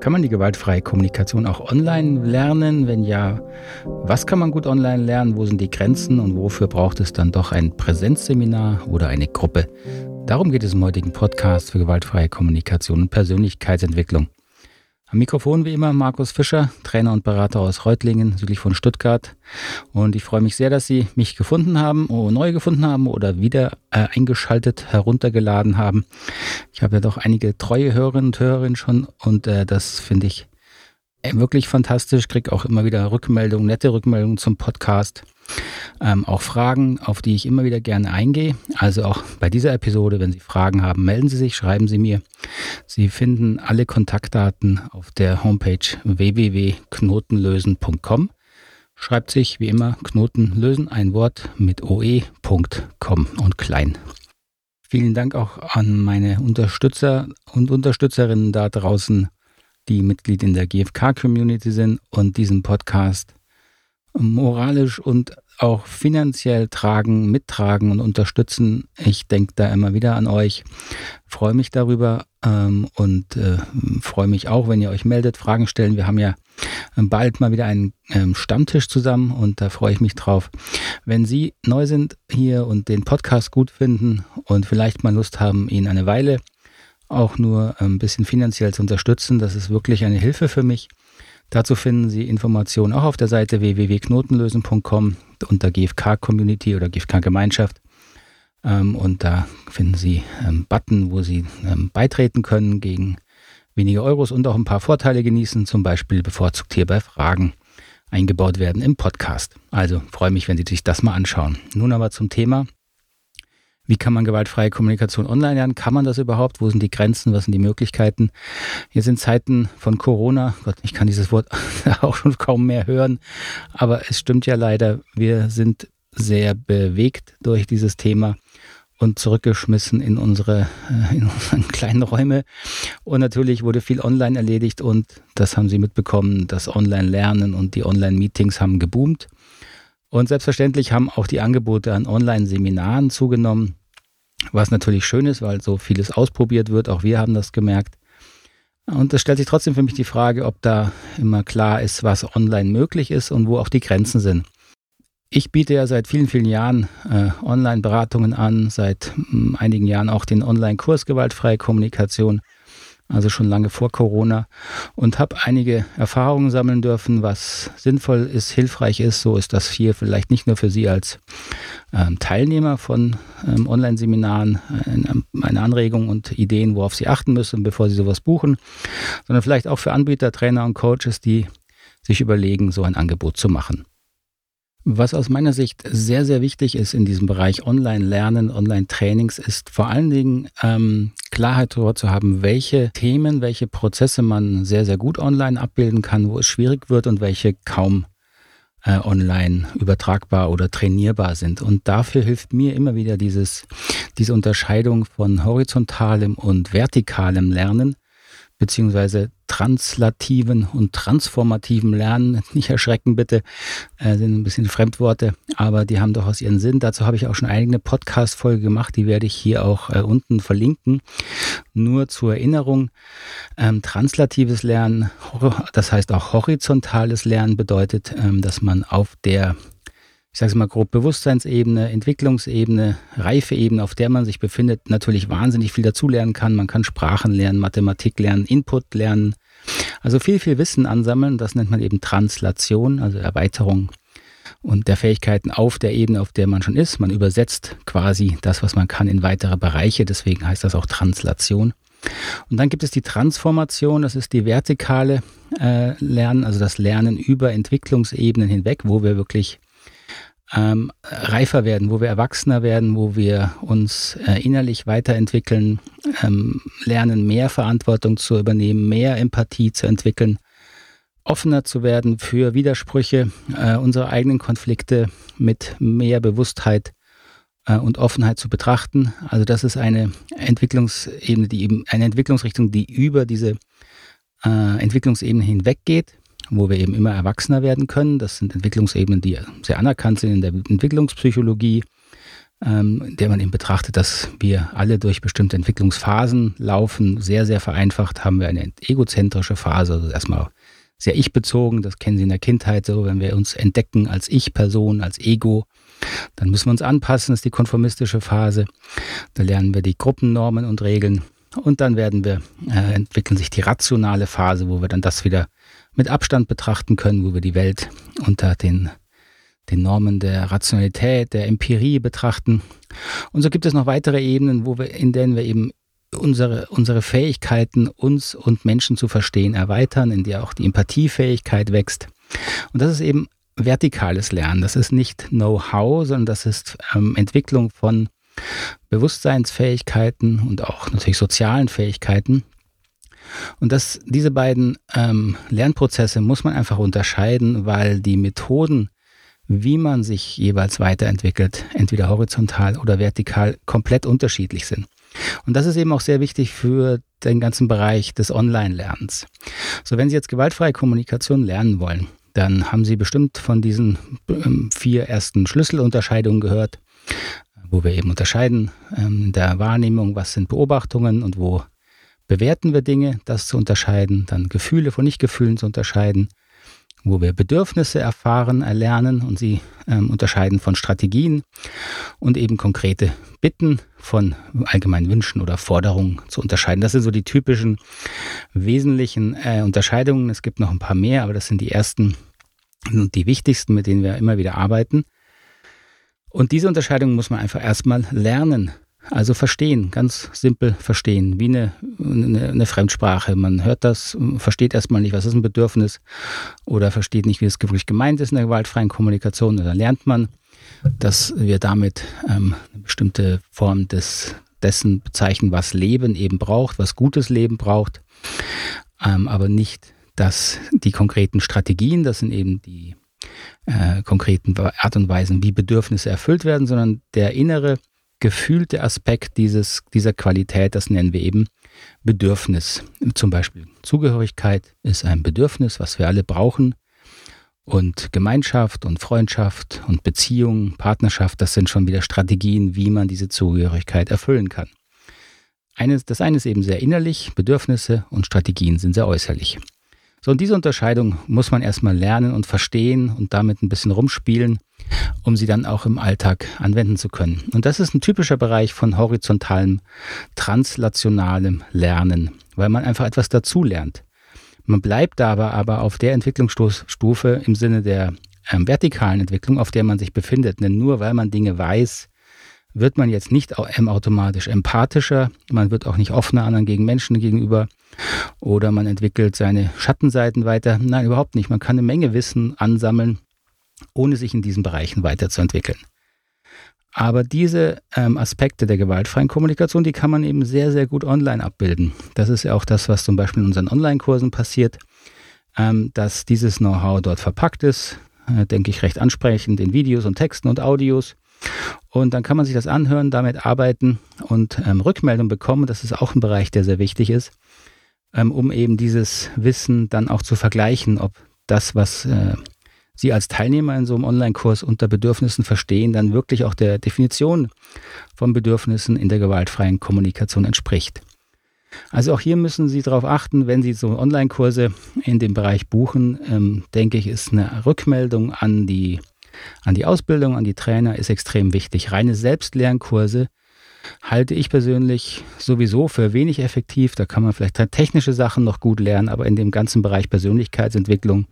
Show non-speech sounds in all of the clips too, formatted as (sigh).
Kann man die gewaltfreie Kommunikation auch online lernen? Wenn ja, was kann man gut online lernen? Wo sind die Grenzen und wofür braucht es dann doch ein Präsenzseminar oder eine Gruppe? Darum geht es im heutigen Podcast für gewaltfreie Kommunikation und Persönlichkeitsentwicklung. Am Mikrofon wie immer Markus Fischer, Trainer und Berater aus Reutlingen, südlich von Stuttgart. Und ich freue mich sehr, dass Sie mich gefunden haben, oder neu gefunden haben oder wieder äh, eingeschaltet, heruntergeladen haben. Ich habe ja doch einige treue Hörerinnen und Hörer schon und äh, das finde ich äh, wirklich fantastisch. Kriege auch immer wieder Rückmeldungen, nette Rückmeldungen zum Podcast. Ähm, auch Fragen, auf die ich immer wieder gerne eingehe. Also auch bei dieser Episode, wenn Sie Fragen haben, melden Sie sich, schreiben Sie mir. Sie finden alle Kontaktdaten auf der Homepage www.knotenlösen.com. Schreibt sich wie immer Knotenlösen ein Wort mit oe.com und klein. Vielen Dank auch an meine Unterstützer und Unterstützerinnen da draußen, die Mitglied in der GFK-Community sind und diesen Podcast moralisch und auch finanziell tragen, mittragen und unterstützen. Ich denke da immer wieder an euch, freue mich darüber ähm, und äh, freue mich auch, wenn ihr euch meldet, Fragen stellen. Wir haben ja bald mal wieder einen ähm, Stammtisch zusammen und da freue ich mich drauf. Wenn Sie neu sind hier und den Podcast gut finden und vielleicht mal Lust haben, ihn eine Weile auch nur ein bisschen finanziell zu unterstützen, das ist wirklich eine Hilfe für mich. Dazu finden Sie Informationen auch auf der Seite www.knotenlösen.com unter GFK Community oder GFK Gemeinschaft. Ähm, und da finden Sie einen ähm, Button, wo Sie ähm, beitreten können gegen wenige Euros und auch ein paar Vorteile genießen, zum Beispiel bevorzugt hier bei Fragen eingebaut werden im Podcast. Also freue mich, wenn Sie sich das mal anschauen. Nun aber zum Thema. Wie kann man gewaltfreie Kommunikation online lernen? Kann man das überhaupt? Wo sind die Grenzen? Was sind die Möglichkeiten? Hier sind Zeiten von Corona. Gott, ich kann dieses Wort (laughs) auch schon kaum mehr hören. Aber es stimmt ja leider. Wir sind sehr bewegt durch dieses Thema und zurückgeschmissen in unsere, äh, in unseren (laughs) kleinen Räume. Und natürlich wurde viel online erledigt und das haben Sie mitbekommen. Das Online-Lernen und die Online-Meetings haben geboomt. Und selbstverständlich haben auch die Angebote an Online-Seminaren zugenommen, was natürlich schön ist, weil so vieles ausprobiert wird. Auch wir haben das gemerkt. Und es stellt sich trotzdem für mich die Frage, ob da immer klar ist, was online möglich ist und wo auch die Grenzen sind. Ich biete ja seit vielen, vielen Jahren äh, Online-Beratungen an, seit mh, hm, einigen Jahren auch den Online-Kurs Gewaltfreie Kommunikation also schon lange vor Corona und habe einige Erfahrungen sammeln dürfen, was sinnvoll ist, hilfreich ist. So ist das hier vielleicht nicht nur für Sie als ähm, Teilnehmer von ähm, Online-Seminaren äh, eine Anregung und Ideen, worauf Sie achten müssen, bevor Sie sowas buchen, sondern vielleicht auch für Anbieter, Trainer und Coaches, die sich überlegen, so ein Angebot zu machen. Was aus meiner Sicht sehr, sehr wichtig ist in diesem Bereich Online-Lernen, Online-Trainings, ist vor allen Dingen ähm, Klarheit darüber zu haben, welche Themen, welche Prozesse man sehr, sehr gut online abbilden kann, wo es schwierig wird und welche kaum äh, online übertragbar oder trainierbar sind. Und dafür hilft mir immer wieder dieses, diese Unterscheidung von horizontalem und vertikalem Lernen beziehungsweise translativen und transformativen Lernen. (laughs) Nicht erschrecken bitte, äh, sind ein bisschen Fremdworte, aber die haben durchaus ihren Sinn. Dazu habe ich auch schon eine Podcast-Folge gemacht, die werde ich hier auch äh, unten verlinken. Nur zur Erinnerung, ähm, translatives Lernen, das heißt auch horizontales Lernen bedeutet, ähm, dass man auf der ich sage es mal grob, Bewusstseinsebene, Entwicklungsebene, Reifeebene, auf der man sich befindet, natürlich wahnsinnig viel dazulernen kann. Man kann Sprachen lernen, Mathematik lernen, Input lernen. Also viel, viel Wissen ansammeln. Das nennt man eben Translation, also Erweiterung und der Fähigkeiten auf der Ebene, auf der man schon ist. Man übersetzt quasi das, was man kann, in weitere Bereiche. Deswegen heißt das auch Translation. Und dann gibt es die Transformation, das ist die vertikale äh, Lernen, also das Lernen über Entwicklungsebenen hinweg, wo wir wirklich ähm, reifer werden, wo wir erwachsener werden, wo wir uns äh, innerlich weiterentwickeln, ähm, lernen, mehr Verantwortung zu übernehmen, mehr Empathie zu entwickeln, offener zu werden für Widersprüche, äh, unsere eigenen Konflikte mit mehr Bewusstheit äh, und Offenheit zu betrachten. Also das ist eine Entwicklungsebene, die eben eine Entwicklungsrichtung, die über diese äh, Entwicklungsebene hinweggeht wo wir eben immer erwachsener werden können. Das sind Entwicklungsebenen, die sehr anerkannt sind in der Entwicklungspsychologie. ähm, der man eben betrachtet, dass wir alle durch bestimmte Entwicklungsphasen laufen. Sehr, sehr vereinfacht haben wir eine egozentrische Phase, also erstmal sehr ich-bezogen, das kennen Sie in der Kindheit so, wenn wir uns entdecken als Ich-Person, als Ego, dann müssen wir uns anpassen, das ist die konformistische Phase. Da lernen wir die Gruppennormen und Regeln und dann werden wir, äh, entwickeln sich die rationale Phase, wo wir dann das wieder mit Abstand betrachten können, wo wir die Welt unter den, den Normen der Rationalität, der Empirie betrachten. Und so gibt es noch weitere Ebenen, wo wir, in denen wir eben unsere, unsere Fähigkeiten, uns und Menschen zu verstehen, erweitern, in der auch die Empathiefähigkeit wächst. Und das ist eben vertikales Lernen. Das ist nicht Know-how, sondern das ist ähm, Entwicklung von Bewusstseinsfähigkeiten und auch natürlich sozialen Fähigkeiten. Und das, diese beiden ähm, Lernprozesse muss man einfach unterscheiden, weil die Methoden, wie man sich jeweils weiterentwickelt, entweder horizontal oder vertikal, komplett unterschiedlich sind. Und das ist eben auch sehr wichtig für den ganzen Bereich des Online-Lernens. So, wenn Sie jetzt gewaltfreie Kommunikation lernen wollen, dann haben Sie bestimmt von diesen ähm, vier ersten Schlüsselunterscheidungen gehört wo wir eben unterscheiden ähm, in der Wahrnehmung, was sind Beobachtungen und wo bewerten wir Dinge, das zu unterscheiden, dann Gefühle von Nichtgefühlen zu unterscheiden, wo wir Bedürfnisse erfahren, erlernen und sie ähm, unterscheiden von Strategien und eben konkrete Bitten von allgemeinen Wünschen oder Forderungen zu unterscheiden. Das sind so die typischen wesentlichen äh, Unterscheidungen. Es gibt noch ein paar mehr, aber das sind die ersten und die wichtigsten, mit denen wir immer wieder arbeiten. Und diese Unterscheidung muss man einfach erstmal lernen. Also verstehen, ganz simpel verstehen, wie eine, eine, eine, Fremdsprache. Man hört das, versteht erstmal nicht, was ist ein Bedürfnis oder versteht nicht, wie es wirklich gemeint ist in der gewaltfreien Kommunikation. Und dann lernt man, dass wir damit ähm, eine bestimmte Form des, dessen bezeichnen, was Leben eben braucht, was gutes Leben braucht, ähm, aber nicht, dass die konkreten Strategien, das sind eben die äh, konkreten Art und Weisen, wie Bedürfnisse erfüllt werden, sondern der innere, gefühlte Aspekt dieses, dieser Qualität, das nennen wir eben Bedürfnis. Zum Beispiel Zugehörigkeit ist ein Bedürfnis, was wir alle brauchen. Und Gemeinschaft und Freundschaft und Beziehung, Partnerschaft, das sind schon wieder Strategien, wie man diese Zugehörigkeit erfüllen kann. Eines, das eine ist eben sehr innerlich, Bedürfnisse und Strategien sind sehr äußerlich. So, und diese Unterscheidung muss man erstmal lernen und verstehen und damit ein bisschen rumspielen, um sie dann auch im Alltag anwenden zu können. Und das ist ein typischer Bereich von horizontalem, translationalem Lernen, weil man einfach etwas dazu lernt. Man bleibt dabei aber auf der Entwicklungsstufe im Sinne der ähm, vertikalen Entwicklung, auf der man sich befindet. Denn nur weil man Dinge weiß, wird man jetzt nicht automatisch empathischer, man wird auch nicht offener anderen gegen Menschen gegenüber oder man entwickelt seine Schattenseiten weiter. Nein, überhaupt nicht. Man kann eine Menge Wissen ansammeln, ohne sich in diesen Bereichen weiterzuentwickeln. Aber diese ähm, Aspekte der gewaltfreien Kommunikation, die kann man eben sehr, sehr gut online abbilden. Das ist ja auch das, was zum Beispiel in unseren Online-Kursen passiert, ähm, dass dieses Know-how dort verpackt ist, äh, denke ich, recht ansprechend in Videos und Texten und Audios. Und dann kann man sich das anhören, damit arbeiten und ähm, Rückmeldung bekommen. Das ist auch ein Bereich, der sehr wichtig ist, ähm, um eben dieses Wissen dann auch zu vergleichen, ob das, was äh, Sie als Teilnehmer in so einem Online-Kurs unter Bedürfnissen verstehen, dann wirklich auch der Definition von Bedürfnissen in der gewaltfreien Kommunikation entspricht. Also auch hier müssen Sie darauf achten, wenn Sie so Online-Kurse in dem Bereich buchen, ähm, denke ich, ist eine Rückmeldung an die an die Ausbildung, an die Trainer ist extrem wichtig. Reine Selbstlernkurse halte ich persönlich sowieso für wenig effektiv. Da kann man vielleicht technische Sachen noch gut lernen, aber in dem ganzen Bereich Persönlichkeitsentwicklung,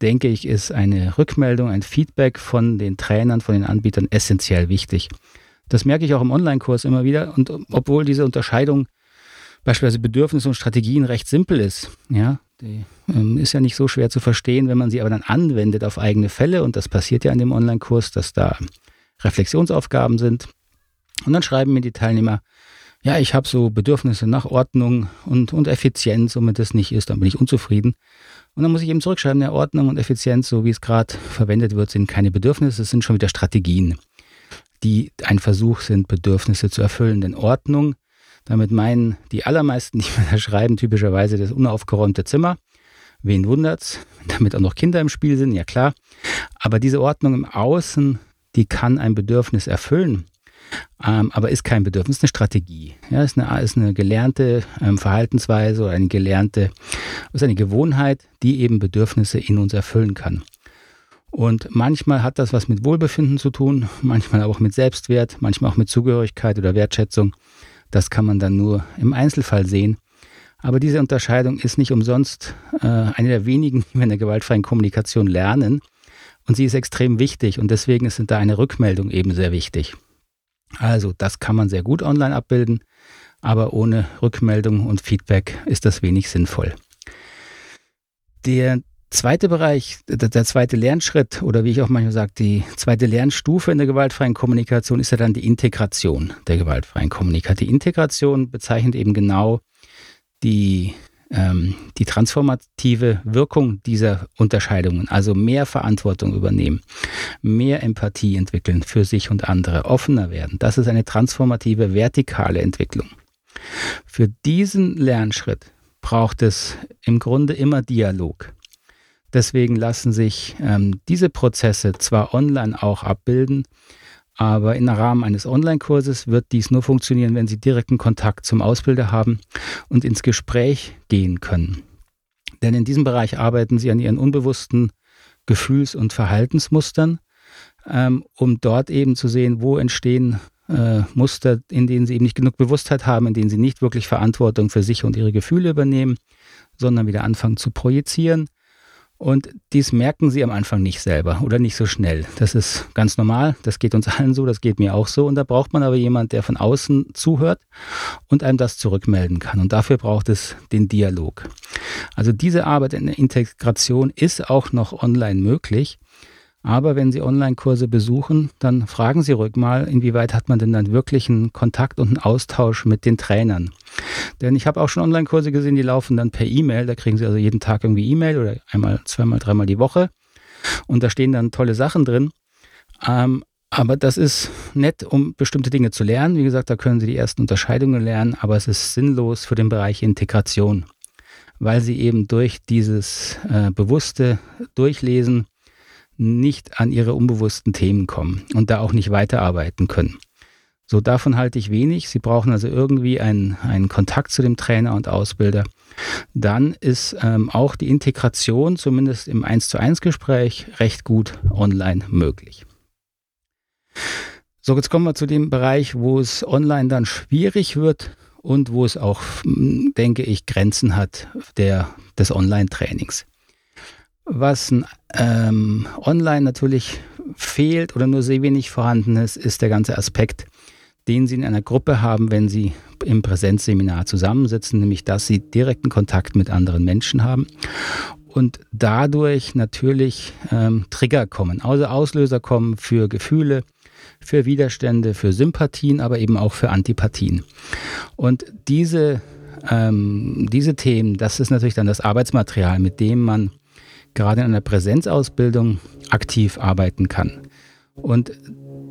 denke ich, ist eine Rückmeldung, ein Feedback von den Trainern, von den Anbietern essentiell wichtig. Das merke ich auch im Online-Kurs immer wieder. Und obwohl diese Unterscheidung beispielsweise Bedürfnisse und Strategien recht simpel ist, ja, die ähm, ist ja nicht so schwer zu verstehen, wenn man sie aber dann anwendet auf eigene Fälle. Und das passiert ja in dem Online-Kurs, dass da Reflexionsaufgaben sind. Und dann schreiben mir die Teilnehmer, ja, ich habe so Bedürfnisse nach Ordnung und, und Effizienz. Wenn das nicht ist, dann bin ich unzufrieden. Und dann muss ich eben zurückschreiben, ja, Ordnung und Effizienz, so wie es gerade verwendet wird, sind keine Bedürfnisse, es sind schon wieder Strategien, die ein Versuch sind, Bedürfnisse zu erfüllen. Denn Ordnung damit meinen die allermeisten, die mir da schreiben, typischerweise das unaufgeräumte Zimmer. Wen wundert's? Damit auch noch Kinder im Spiel sind, ja klar. Aber diese Ordnung im Außen, die kann ein Bedürfnis erfüllen. ähm, aber ist kein Bedürfnis, ist eine Strategie. Ja, ist eine, ist eine gelernte ähm, Verhaltensweise oder eine gelernte, ist eine Gewohnheit, die eben Bedürfnisse in uns erfüllen kann. Und manchmal hat das was mit Wohlbefinden zu tun, manchmal auch mit Selbstwert, manchmal auch mit Zugehörigkeit oder Wertschätzung. Das kann man dann nur im Einzelfall sehen. Aber diese Unterscheidung ist nicht umsonst äh, eine der wenigen, die wir in der gewaltfreien Kommunikation lernen. Und sie ist extrem wichtig und deswegen ist da eine Rückmeldung eben sehr wichtig. Also das kann man sehr gut online abbilden, aber ohne Rückmeldung und Feedback ist das wenig sinnvoll. Der zweite Bereich, der zweite Lernschritt oder wie ich auch manchmal sage, die zweite Lernstufe in der gewaltfreien Kommunikation ist ja dann die Integration der gewaltfreien Kommunikation. Die Integration bezeichnet eben genau die ähm, die transformative Wirkung dieser Unterscheidungen, also mehr Verantwortung übernehmen, mehr Empathie entwickeln für sich und andere, offener werden. Das ist eine transformative vertikale Entwicklung. Für diesen Lernschritt braucht es im Grunde immer Dialog. Deswegen lassen sich ähm, diese Prozesse zwar online auch abbilden, aber im Rahmen eines Online-Kurses wird dies nur funktionieren, wenn Sie direkten Kontakt zum Ausbilder haben und ins Gespräch gehen können. Denn in diesem Bereich arbeiten Sie an Ihren unbewussten Gefühls- und Verhaltensmustern, ähm, um dort eben zu sehen, wo entstehen äh, Muster, in denen Sie eben nicht genug Bewusstheit haben, in denen Sie nicht wirklich Verantwortung für sich und Ihre Gefühle übernehmen, sondern wieder anfangen zu projizieren und dies merken sie am Anfang nicht selber oder nicht so schnell. Das ist ganz normal. Das geht uns allen so, das geht mir auch so. Und da braucht man aber jemanden, der von außen zuhört und einem das zurückmelden kann. Und dafür braucht es den Dialog. Also diese Arbeit in der Integration ist auch noch online möglich. Aber wenn Sie Online-Kurse besuchen, dann fragen Sie ruhig mal, inwieweit hat man denn dann wirklich einen Kontakt und einen Austausch mit den Trainern. Denn ich habe auch schon Online-Kurse gesehen, die laufen dann per E-Mail. Da kriegen Sie also jeden Tag irgendwie E-Mail oder einmal, zweimal, dreimal die Woche. Und da stehen dann tolle Sachen drin. Ähm, aber das ist nett, um bestimmte Dinge zu lernen. Wie gesagt, da können Sie die ersten Unterscheidungen lernen, aber es ist sinnlos für den Bereich Integration, weil Sie eben durch dieses äh, bewusste Durchlesen nicht an ihre unbewussten Themen kommen und da auch nicht weiterarbeiten können. So davon halte ich wenig. Sie brauchen also irgendwie einen, einen Kontakt zu dem Trainer und Ausbilder. Dann ist ähm, auch die Integration, zumindest im 1 zu 1 Gespräch, recht gut online möglich. So, jetzt kommen wir zu dem Bereich, wo es online dann schwierig wird und wo es auch, denke ich, Grenzen hat der, des Online-Trainings. Was ähm, online natürlich fehlt oder nur sehr wenig vorhanden ist, ist der ganze Aspekt, den Sie in einer Gruppe haben, wenn Sie im Präsenzseminar zusammensitzen, nämlich dass Sie direkten Kontakt mit anderen Menschen haben und dadurch natürlich ähm, Trigger kommen, also Auslöser kommen für Gefühle, für Widerstände, für Sympathien, aber eben auch für Antipathien. Und diese, ähm, diese Themen, das ist natürlich dann das Arbeitsmaterial, mit dem man gerade in einer Präsenzausbildung aktiv arbeiten kann. Und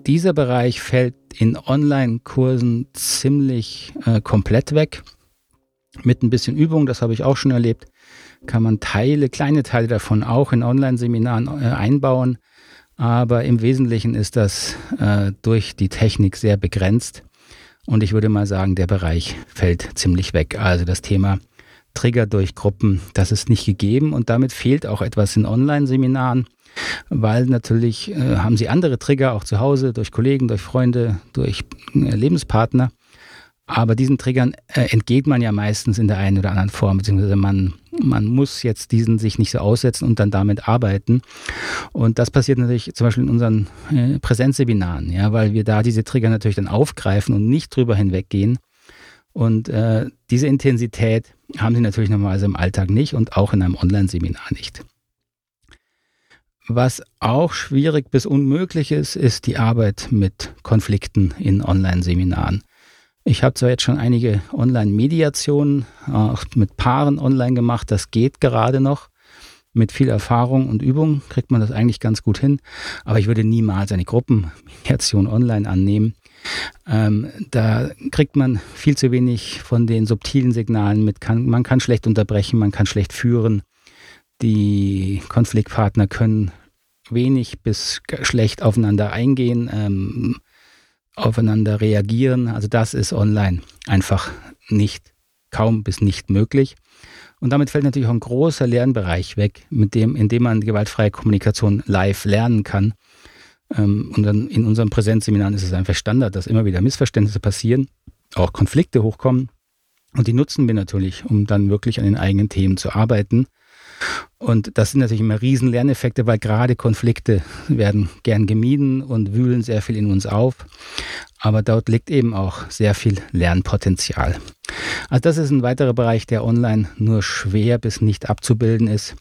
dieser Bereich fällt in Online-Kursen ziemlich äh, komplett weg. Mit ein bisschen Übung, das habe ich auch schon erlebt, kann man Teile, kleine Teile davon auch in Online-Seminaren äh, einbauen. Aber im Wesentlichen ist das äh, durch die Technik sehr begrenzt. Und ich würde mal sagen, der Bereich fällt ziemlich weg. Also das Thema Trigger durch Gruppen, das ist nicht gegeben und damit fehlt auch etwas in Online-Seminaren, weil natürlich äh, haben sie andere Trigger auch zu Hause, durch Kollegen, durch Freunde, durch äh, Lebenspartner. Aber diesen Triggern äh, entgeht man ja meistens in der einen oder anderen Form, beziehungsweise man, man muss jetzt diesen sich nicht so aussetzen und dann damit arbeiten. Und das passiert natürlich zum Beispiel in unseren äh, Präsenzseminaren, ja, weil wir da diese Trigger natürlich dann aufgreifen und nicht drüber hinweggehen. Und äh, diese Intensität haben sie natürlich normalerweise im Alltag nicht und auch in einem Online-Seminar nicht. Was auch schwierig bis unmöglich ist, ist die Arbeit mit Konflikten in Online-Seminaren. Ich habe zwar jetzt schon einige Online-Mediationen auch mit Paaren online gemacht, das geht gerade noch. Mit viel Erfahrung und Übung kriegt man das eigentlich ganz gut hin, aber ich würde niemals eine Gruppenmediation online annehmen. Ähm, da kriegt man viel zu wenig von den subtilen Signalen mit. Kann, man kann schlecht unterbrechen, man kann schlecht führen. Die Konfliktpartner können wenig bis schlecht aufeinander eingehen. Ähm, aufeinander reagieren. Also das ist online einfach nicht, kaum bis nicht möglich. Und damit fällt natürlich auch ein großer Lernbereich weg, mit dem, in dem man gewaltfreie Kommunikation live lernen kann. Ähm, und dann in unseren Präsenzseminaren ist es einfach Standard, dass immer wieder Missverständnisse passieren, auch Konflikte hochkommen. Und die nutzen wir natürlich, um dann wirklich an den eigenen Themen zu arbeiten. Und das sind natürlich immer riesen Lerneffekte, weil gerade Konflikte werden gern gemieden und wühlen sehr viel in uns auf. Aber dort liegt eben auch sehr viel Lernpotenzial. Also das ist ein weiterer Bereich, der online nur schwer bis nicht abzubilden ist.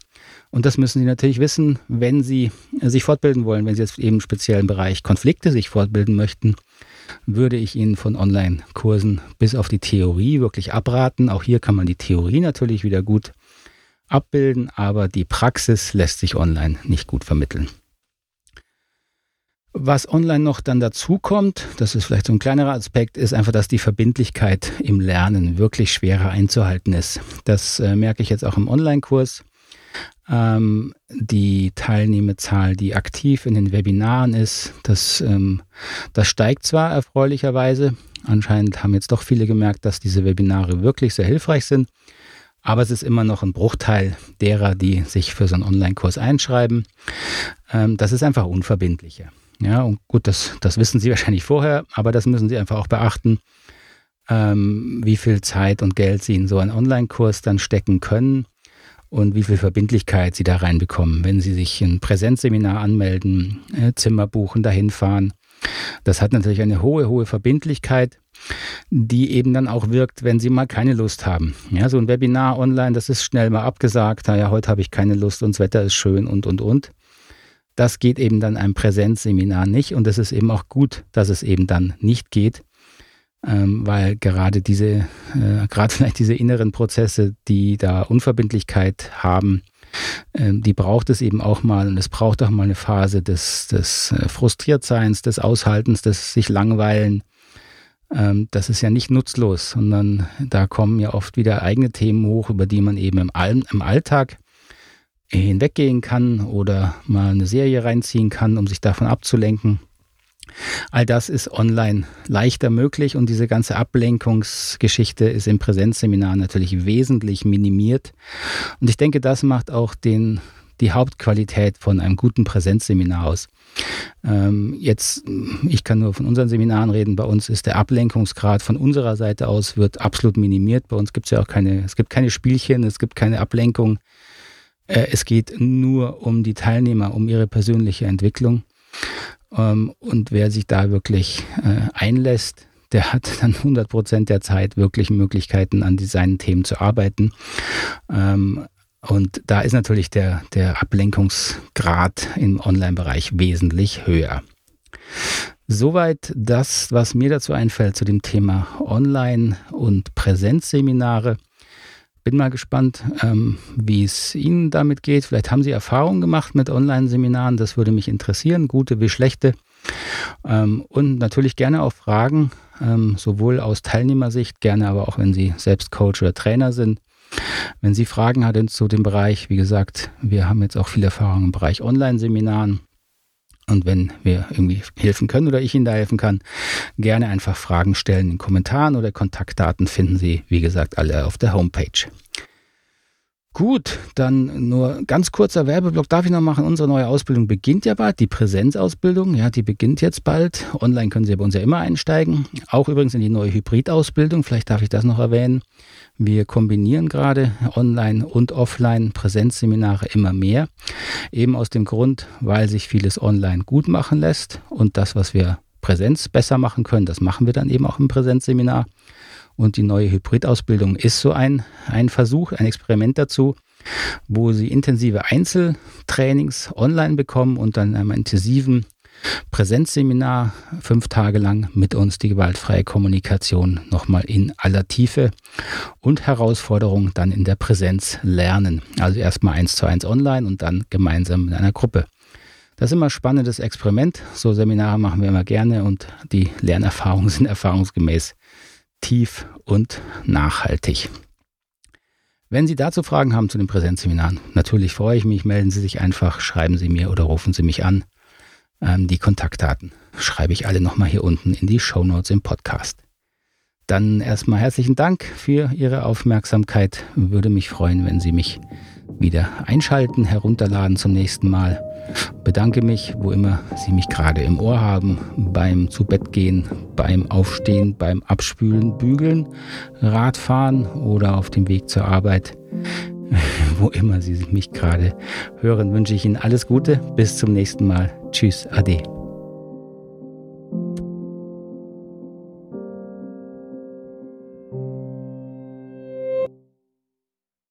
Und das müssen Sie natürlich wissen, wenn Sie sich fortbilden wollen, wenn Sie jetzt eben im Bereich Konflikte sich fortbilden möchten würde ich Ihnen von Online-Kursen bis auf die Theorie wirklich abraten. Auch hier kann man die Theorie natürlich wieder gut abbilden, aber die Praxis lässt sich online nicht gut vermitteln. Was online noch dann dazu kommt, das ist vielleicht so ein kleinerer Aspekt, ist einfach, dass die Verbindlichkeit im Lernen wirklich schwerer einzuhalten ist. Das äh, merke ich jetzt auch im Online-Kurs. Ähm, die Teilnehmerzahl, die aktiv in den Webinaren ist, das, ähm, das steigt zwar erfreulicherweise. Anscheinend haben jetzt doch viele gemerkt, dass diese Webinare wirklich sehr hilfreich sind. Aber es ist immer noch ein Bruchteil derer, die sich für so einen Online-Kurs einschreiben. Ähm, das ist einfach unverbindlicher. Ja, und gut, das, das wissen Sie (laughs) wahrscheinlich vorher, aber das müssen Sie einfach auch beachten, ähm, wie viel Zeit und Geld Sie in so einen Online-Kurs dann stecken können und wie viel Verbindlichkeit Sie da reinbekommen. Wenn Sie sich ein Präsenzseminar anmelden, äh, Zimmer buchen, dahin fahren, das hat natürlich eine hohe, hohe Verbindlichkeit die eben dann auch wirkt, wenn sie mal keine Lust haben. Ja, so ein Webinar online, das ist schnell mal abgesagt, naja, heute habe ich keine Lust und das Wetter ist schön und, und, und. Das geht eben dann einem Präsenzseminar nicht und es ist eben auch gut, dass es eben dann nicht geht, ähm, weil gerade diese, äh, gerade (laughs) vielleicht diese inneren Prozesse, die da Unverbindlichkeit haben, ähm, die braucht es eben auch mal und es braucht auch mal eine Phase des, des äh, Frustriertseins, des Aushaltens, des sich langweilen, ähm, das ist ja nicht nutzlos, sondern da kommen ja oft wieder eigene Themen hoch, über die man eben im, All im Alltag hinweggehen kann oder mal eine Serie reinziehen kann, um sich davon abzulenken. All das ist online leichter möglich und diese ganze Ablenkungsgeschichte ist im Präsenzseminar natürlich wesentlich minimiert. Und ich denke, das macht auch den die Hauptqualität von einem guten Präsenzseminar aus. Ähm, jetzt, ich kann nur von unseren Seminaren reden. Bei uns ist der Ablenkungsgrad von unserer Seite aus wird absolut minimiert. Bei uns gibt es ja auch keine, es gibt keine Spielchen, es gibt keine Ablenkung. Äh, es geht nur um die Teilnehmer, um ihre persönliche Entwicklung. Ähm, und wer sich da wirklich äh, einlässt, der hat (laughs) dann 100 Prozent der Zeit wirklich Möglichkeiten, an seinen Themen zu arbeiten. Ähm, und da ist natürlich der, der Ablenkungsgrad im Online-Bereich wesentlich höher. Soweit das, was mir dazu einfällt zu dem Thema Online- und Präsenzseminare. Bin mal gespannt, ähm, wie es Ihnen damit geht. Vielleicht haben Sie Erfahrungen gemacht mit Online-Seminaren. Das würde mich interessieren, gute wie schlechte. Ähm, und natürlich gerne auch Fragen, ähm, sowohl aus Teilnehmersicht, gerne aber auch, wenn Sie selbst Coach oder Trainer sind. Wenn Sie Fragen hatten zu dem Bereich, wie gesagt, wir haben jetzt auch viel Erfahrung im Bereich Online-Seminaren. Und wenn wir irgendwie helfen können oder ich Ihnen da helfen kann, gerne einfach Fragen stellen in den Kommentaren oder Kontaktdaten finden Sie, wie gesagt, alle auf der Homepage. Gut, dann nur ganz kurzer Werbeblock darf ich noch machen. Unsere neue Ausbildung beginnt ja bald, die Präsenzausbildung. Ja, die beginnt jetzt bald. Online können Sie bei uns ja immer einsteigen. Auch übrigens in die neue Hybridausbildung. Vielleicht darf ich das noch erwähnen. Wir kombinieren gerade Online- und Offline-Präsenzseminare immer mehr. Eben aus dem Grund, weil sich vieles online gut machen lässt und das, was wir Präsenz besser machen können, das machen wir dann eben auch im Präsenzseminar. Und die neue Hybridausbildung ist so ein, ein Versuch, ein Experiment dazu, wo Sie intensive Einzeltrainings online bekommen und dann in einem intensiven Präsenzseminar fünf Tage lang mit uns die gewaltfreie Kommunikation nochmal in aller Tiefe und Herausforderungen dann in der Präsenz lernen. Also erstmal eins zu eins online und dann gemeinsam in einer Gruppe. Das ist immer ein spannendes Experiment. So Seminare machen wir immer gerne und die Lernerfahrungen (laughs) sind erfahrungsgemäß tief und nachhaltig. Wenn Sie dazu Fragen haben zu den Präsenzseminaren, natürlich freue ich mich, melden Sie sich einfach, schreiben Sie mir oder rufen Sie mich an. Ähm, die Kontaktdaten schreibe ich alle nochmal hier unten in die Show Notes im Podcast. Dann erstmal herzlichen Dank für Ihre Aufmerksamkeit. Würde mich freuen, wenn Sie mich wieder einschalten, herunterladen zum nächsten Mal. Bedanke mich, wo immer Sie mich gerade im Ohr haben, beim Zubettgehen, beim Aufstehen, beim Abspülen, Bügeln, Radfahren oder auf dem Weg zur Arbeit. (laughs) Wo immer Sie mich gerade hören, wünsche ich Ihnen alles Gute. Bis zum nächsten Mal. Tschüss, Ade.